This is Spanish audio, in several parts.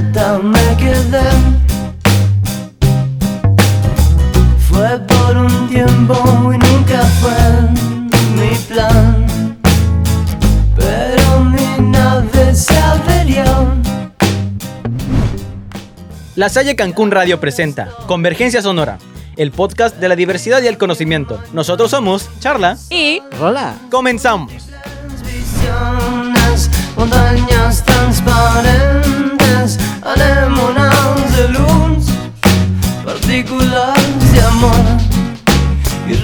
neta me quedé. Fue por un tiempo y nunca fue mi plan. Pero mi nave se averió. La Salle Cancún Radio presenta Convergencia Sonora, el podcast de la diversidad y el conocimiento. Nosotros somos Charla. Y Rola. Comenzamos. Montañas transparentes,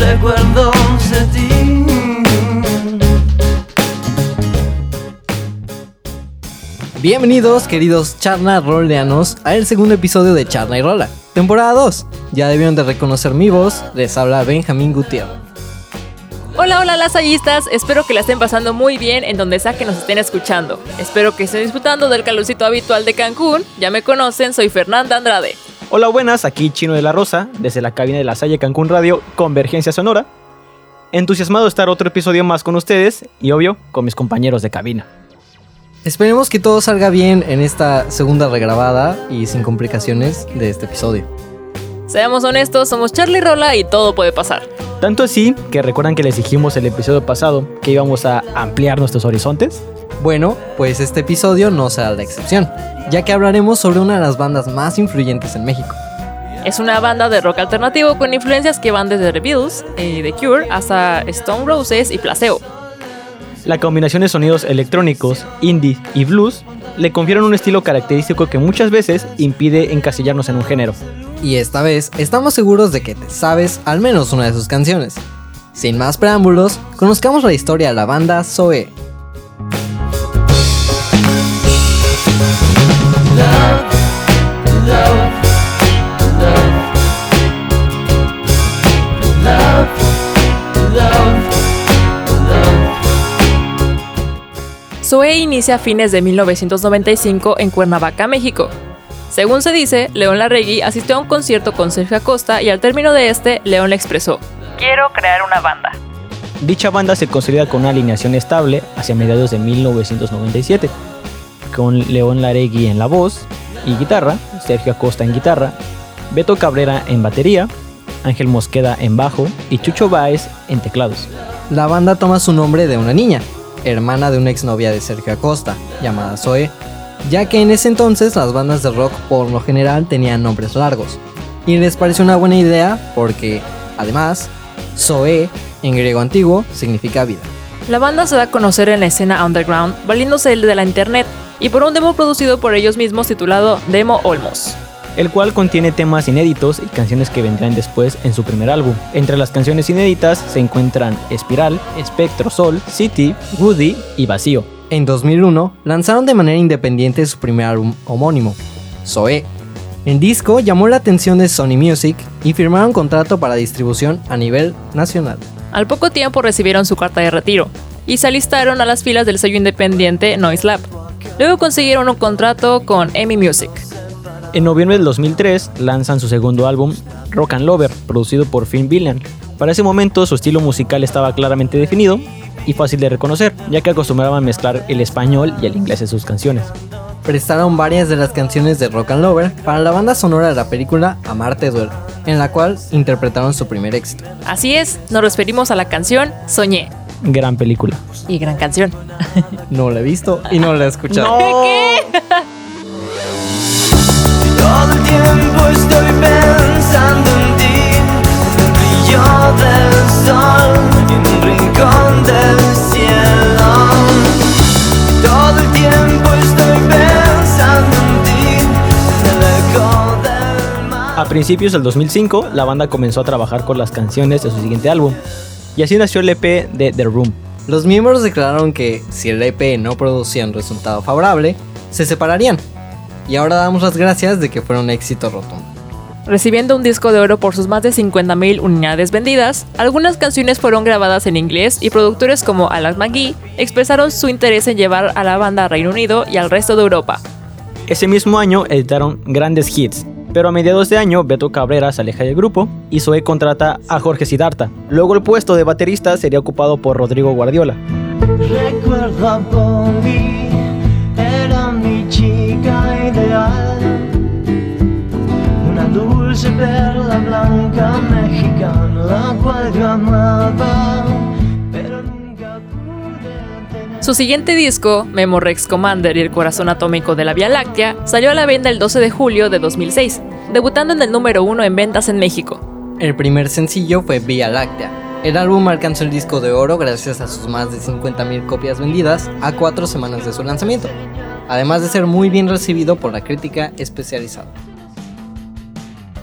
recuerdos de ti. Bienvenidos, queridos charna roleanos, a el segundo episodio de Charla y Rola, temporada 2. Ya debieron de reconocer mi voz, les habla Benjamín Gutiérrez. hola, hola lasallistas, espero que la estén pasando muy bien en donde sea que nos estén escuchando. Espero que estén disfrutando del calorcito habitual de Cancún. Ya me conocen, soy Fernanda Andrade. Hola, buenas, aquí Chino de la Rosa, desde la cabina de la Salle Cancún Radio, Convergencia Sonora. Entusiasmado de estar otro episodio más con ustedes y obvio, con mis compañeros de cabina. Esperemos que todo salga bien en esta segunda regrabada y sin complicaciones de este episodio. Seamos honestos, somos Charlie Rola y todo puede pasar. Tanto así que recuerdan que les dijimos el episodio pasado que íbamos a ampliar nuestros horizontes. Bueno, pues este episodio no será la excepción, ya que hablaremos sobre una de las bandas más influyentes en México. Es una banda de rock alternativo con influencias que van desde The Beatles y The Cure hasta Stone Roses y Placebo. La combinación de sonidos electrónicos, indie y blues le confieren un estilo característico que muchas veces impide encasillarnos en un género. Y esta vez estamos seguros de que te sabes al menos una de sus canciones. Sin más preámbulos, conozcamos la historia de la banda Zoe. Zoe inicia a fines de 1995 en Cuernavaca, México. Según se dice, León Larregui asistió a un concierto con Sergio Acosta y al término de este, León le expresó: Quiero crear una banda. Dicha banda se consolida con una alineación estable hacia mediados de 1997, con León Laregui en la voz y guitarra, Sergio Acosta en guitarra, Beto Cabrera en batería, Ángel Mosqueda en bajo y Chucho Báez en teclados. La banda toma su nombre de una niña, hermana de una exnovia de Sergio Acosta, llamada Zoe, ya que en ese entonces las bandas de rock por lo general tenían nombres largos. Y les pareció una buena idea porque, además, Zoe, en griego antiguo, significa vida. La banda se da a conocer en la escena underground valiéndose de la internet y por un demo producido por ellos mismos titulado Demo Olmos. el cual contiene temas inéditos y canciones que vendrán después en su primer álbum. Entre las canciones inéditas se encuentran Espiral, Espectro Sol, City, Woody y Vacío. En 2001 lanzaron de manera independiente su primer álbum homónimo, Zoe. El disco llamó la atención de Sony Music y firmaron contrato para distribución a nivel nacional. Al poco tiempo recibieron su carta de retiro y se alistaron a las filas del sello independiente Noise Lab. Luego consiguieron un contrato con EMI Music. En noviembre del 2003 lanzan su segundo álbum, Rock and Lover, producido por Finn Villan. Para ese momento su estilo musical estaba claramente definido y fácil de reconocer, ya que acostumbraban mezclar el español y el inglés en sus canciones. Prestaron varias de las canciones de Rock and Lover para la banda sonora de la película Amarte Duele, en la cual interpretaron su primer éxito. Así es, nos referimos a la canción Soñé. Gran película. Y gran canción. No la he visto y no la he escuchado. ¿Qué? Todo el tiempo estoy pensando en ti, en el brillo del sol A principios del 2005, la banda comenzó a trabajar con las canciones de su siguiente álbum, y así nació el EP de The Room. Los miembros declararon que si el EP no producía un resultado favorable, se separarían. Y ahora damos las gracias de que fuera un éxito rotundo. Recibiendo un disco de oro por sus más de 50.000 unidades vendidas, algunas canciones fueron grabadas en inglés y productores como Alan McGee expresaron su interés en llevar a la banda a Reino Unido y al resto de Europa. Ese mismo año editaron grandes hits, pero a mediados de año Beto Cabrera se aleja del grupo y Zoe contrata a Jorge Sidarta. Luego el puesto de baterista sería ocupado por Rodrigo Guardiola. Recuerdo dulce perla blanca mexicana, la cual yo amaba, pero nunca pude tener. Su siguiente disco, Memorex Commander y el corazón atómico de la Vía Láctea, salió a la venta el 12 de julio de 2006, debutando en el número uno en ventas en México. El primer sencillo fue Vía Láctea. El álbum alcanzó el disco de oro gracias a sus más de 50.000 copias vendidas a cuatro semanas de su lanzamiento, además de ser muy bien recibido por la crítica especializada.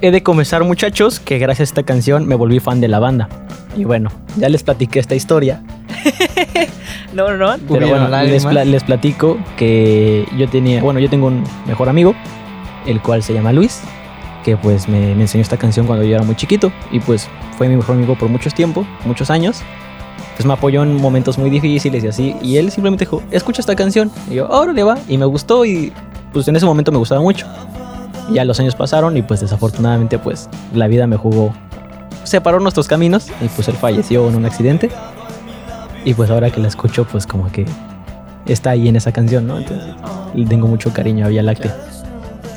He de confesar muchachos que gracias a esta canción me volví fan de la banda. Y bueno, ya les platiqué esta historia, No, no, no. pero ¿Hubieron bueno, les, lágrimas? pla- les platico que yo tenía, bueno, yo tengo un mejor amigo, el cual se llama Luis, que pues me, me enseñó esta canción cuando yo era muy chiquito y pues fue mi mejor amigo por muchos tiempos, muchos años. Pues me apoyó en momentos muy difíciles y así, y él simplemente dijo, escucha esta canción. Y yo, ahora le va, y me gustó y pues en ese momento me gustaba mucho. Y ya los años pasaron y pues desafortunadamente pues la vida me jugó, separó nuestros caminos y pues él falleció en un accidente. Y pues ahora que la escucho pues como que está ahí en esa canción, ¿no? Entonces le tengo mucho cariño a Vía Láctea.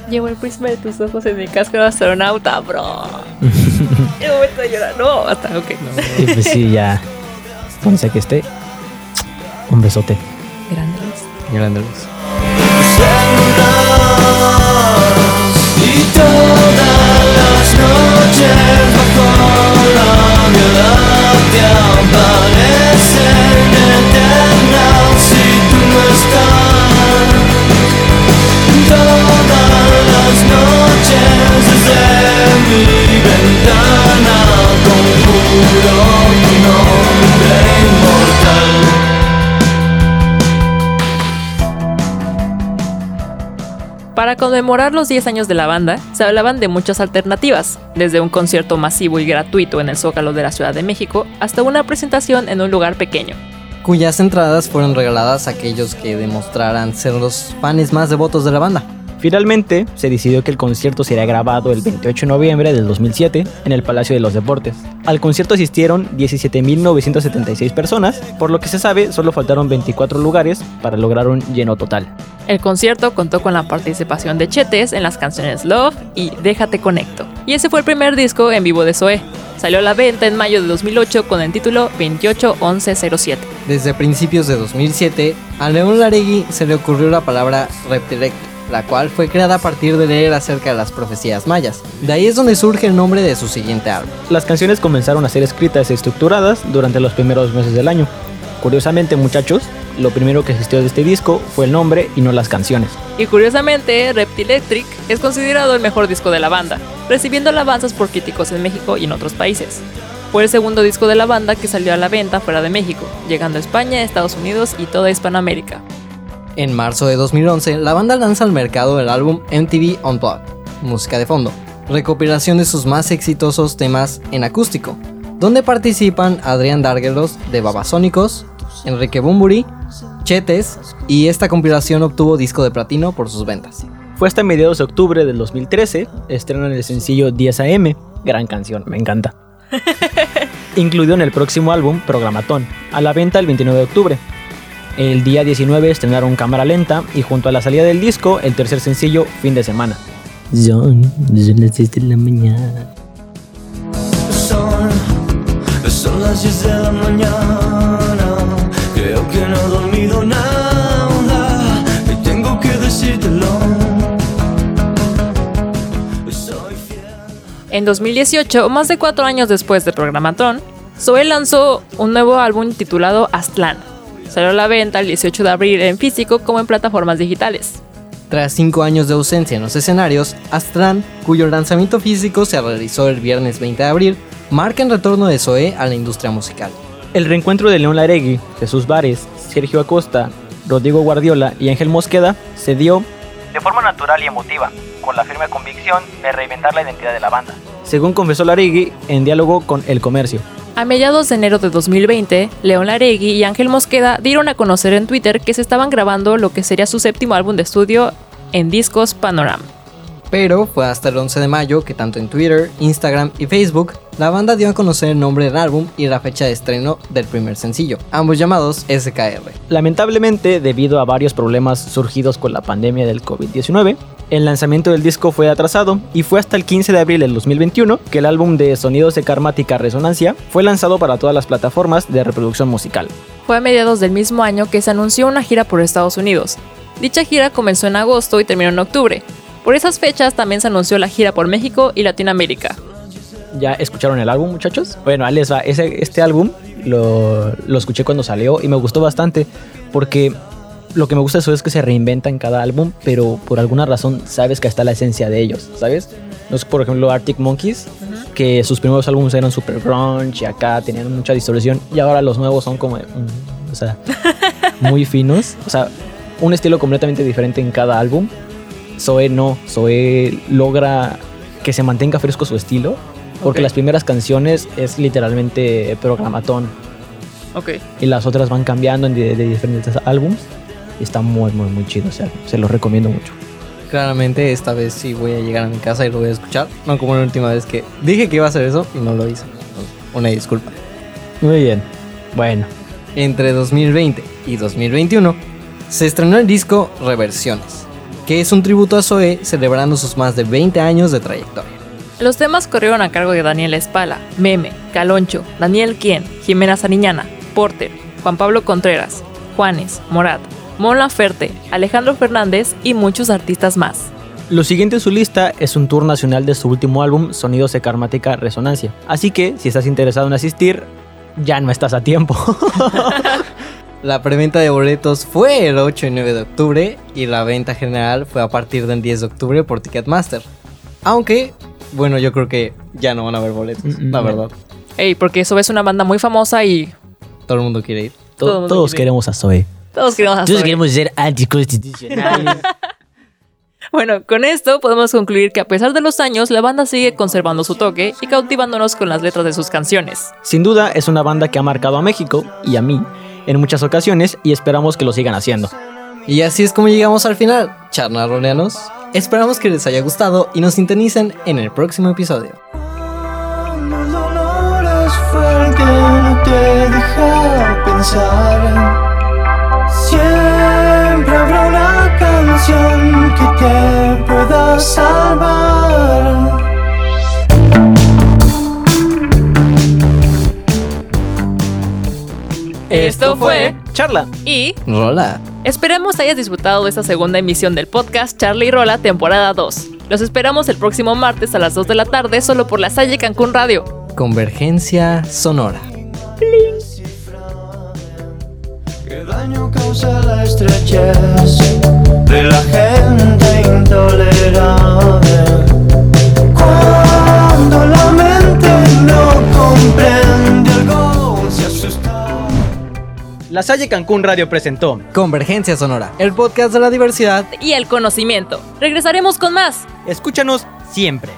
Llevo el prisma de tus ojos en mi casco de astronauta, bro. El momento de llorar. No, hasta, ok. Y pues sí, ya, donde sea que esté, un besote. Grandes. Grande Para conmemorar los 10 años de la banda, se hablaban de muchas alternativas, desde un concierto masivo y gratuito en el Zócalo de la Ciudad de México hasta una presentación en un lugar pequeño. Cuyas entradas fueron regaladas a aquellos que demostraran ser los fans más devotos de la banda. Finalmente, se decidió que el concierto sería grabado el 28 de noviembre del 2007 en el Palacio de los Deportes. Al concierto asistieron 17.976 personas, por lo que se sabe solo faltaron 24 lugares para lograr un lleno total. El concierto contó con la participación de Chetes en las canciones Love y Déjate Conecto. Y ese fue el primer disco en vivo de Zoé. Salió a la venta en mayo de 2008 con el título 281107. Desde principios de 2007, a León Laregui se le ocurrió la palabra reptilecto, la cual fue creada a partir de leer acerca de las profecías mayas. De ahí es donde surge el nombre de su siguiente álbum. Las canciones comenzaron a ser escritas y estructuradas durante los primeros meses del año. Curiosamente, muchachos, lo primero que existió de este disco fue el nombre y no las canciones. Y curiosamente, Reptilectric es considerado el mejor disco de la banda, recibiendo alabanzas por críticos en México y en otros países. Fue el segundo disco de la banda que salió a la venta fuera de México, llegando a España, Estados Unidos y toda Hispanoamérica. En marzo de 2011, la banda lanza al mercado el álbum MTV Unplugged, música de fondo, recopilación de sus más exitosos temas en acústico, donde participan Adrián Dargelos de Babasónicos, Enrique Bumburi, Chetes, y esta compilación obtuvo disco de platino por sus ventas. Fue hasta mediados de octubre del 2013, estrenan el sencillo 10 AM, gran canción, me encanta. Incluido en el próximo álbum, Programatón, a la venta el 29 de octubre. El día 19 estrenaron Cámara Lenta y junto a la salida del disco, el tercer sencillo, Fin de Semana. Son, son las 10 de la mañana. Son, son las 10 de la mañana. Creo que no he dormido nada. Y tengo que decírtelo. En 2018, más de cuatro años después de Programatón, Zoe lanzó un nuevo álbum titulado Aztlán. Salió a la venta el 18 de abril en físico como en plataformas digitales. Tras cinco años de ausencia en los escenarios, Astran, cuyo lanzamiento físico se realizó el viernes 20 de abril, marca el retorno de Zoé a la industria musical. El reencuentro de León Laregui, Jesús Vares, Sergio Acosta, Rodrigo Guardiola y Ángel Mosqueda se dio de forma natural y emotiva, con la firme convicción de reinventar la identidad de la banda. Según confesó Laregui en diálogo con El Comercio. A mediados de enero de 2020, León Laregui y Ángel Mosqueda dieron a conocer en Twitter que se estaban grabando lo que sería su séptimo álbum de estudio en discos Panorama. Pero fue hasta el 11 de mayo que tanto en Twitter, Instagram y Facebook, la banda dio a conocer el nombre del álbum y la fecha de estreno del primer sencillo, ambos llamados SKR. Lamentablemente, debido a varios problemas surgidos con la pandemia del COVID-19, El lanzamiento del disco fue atrasado y fue hasta el 15 de abril del 2021 que el álbum de Sonidos de Karmática Resonancia fue lanzado para todas las plataformas de reproducción musical. Fue a mediados del mismo año que se anunció una gira por Estados Unidos. Dicha gira comenzó en agosto y terminó en octubre. Por esas fechas también se anunció la gira por México y Latinoamérica. ¿Ya escucharon el álbum, muchachos? Bueno, ahí les va. Ese, este álbum lo, lo escuché cuando salió y me gustó bastante porque lo que me gusta de eso es que se reinventa en cada álbum, pero por alguna razón sabes que está la esencia de ellos, ¿sabes? No es por ejemplo Arctic Monkeys, que sus primeros álbumes eran super grunge y acá tenían mucha distorsión y ahora los nuevos son como, mm, o sea, muy finos, o sea, un estilo completamente diferente en cada álbum. Zoe no, Zoe logra que se mantenga fresco su estilo, porque Ok. las primeras canciones es literalmente programatón Ok. y las otras van cambiando de, de diferentes álbums. Y está muy, muy, muy chido. O sea, se los recomiendo mucho. Claramente esta vez sí voy a llegar a mi casa y lo voy a escuchar. No como la última vez que dije que iba a hacer eso y no lo hice. Una disculpa. Muy bien. Bueno, Entre 2020 y 2021 se estrenó el disco Reversiones, que es un tributo a Zoe celebrando sus más de 20 años de trayectoria. Los temas corrieron a cargo de Daniel Espala, Meme, Caloncho, Daniel Quien, Jimena Sariñana, Porter, Juan Pablo Contreras, Juanes, Morat, Mon Laferte, Alejandro Fernández y muchos artistas más. lo siguiente en su lista es un tour nacional de su último álbum, Sonidos de Karmática Resonancia. Así que, si estás interesado en asistir, ya no estás a tiempo. La preventa de boletos fue el 8 y 9 de octubre y la venta general fue a partir del 10 de octubre por Ticketmaster. Aunque, bueno, yo creo que ya no van a haber boletos, Mm, mm, la no. verdad. Ey, porque eso es una banda muy famosa y Todo el mundo quiere ir. To- Todo el mundo todos quiere. queremos a Zoe. Todos queremos a Zoe. ser anticonstitucionales. Bueno, con esto podemos concluir que a pesar de los años, la banda sigue conservando su toque y cautivándonos con las letras de sus canciones. Sin duda, es una banda que ha marcado a México y a mí en muchas ocasiones y esperamos que lo sigan haciendo. Y así es como llegamos al final, charnaroleanos. Esperamos que les haya gustado y nos sintonicen en el próximo episodio. Cuando el dolor es fuerte, no te deja pensar. Siempre habrá una canción que te pueda salvar. Esto fue Charla. y Rola. esperamos hayas disfrutado de esta segunda emisión del podcast Charlie y Rola temporada 2. Los esperamos el próximo martes a las 2 de la tarde solo por la Salle Cancún Radio. Convergencia sonora. ¿Qué daño causa la estrechez de la gente intolerable? Cuando la mente no comprende algo, se asusta. La Salle Cancún Radio presentó Convergencia sonora. El podcast de la diversidad Y el conocimiento. Regresaremos con más. Escúchanos siempre.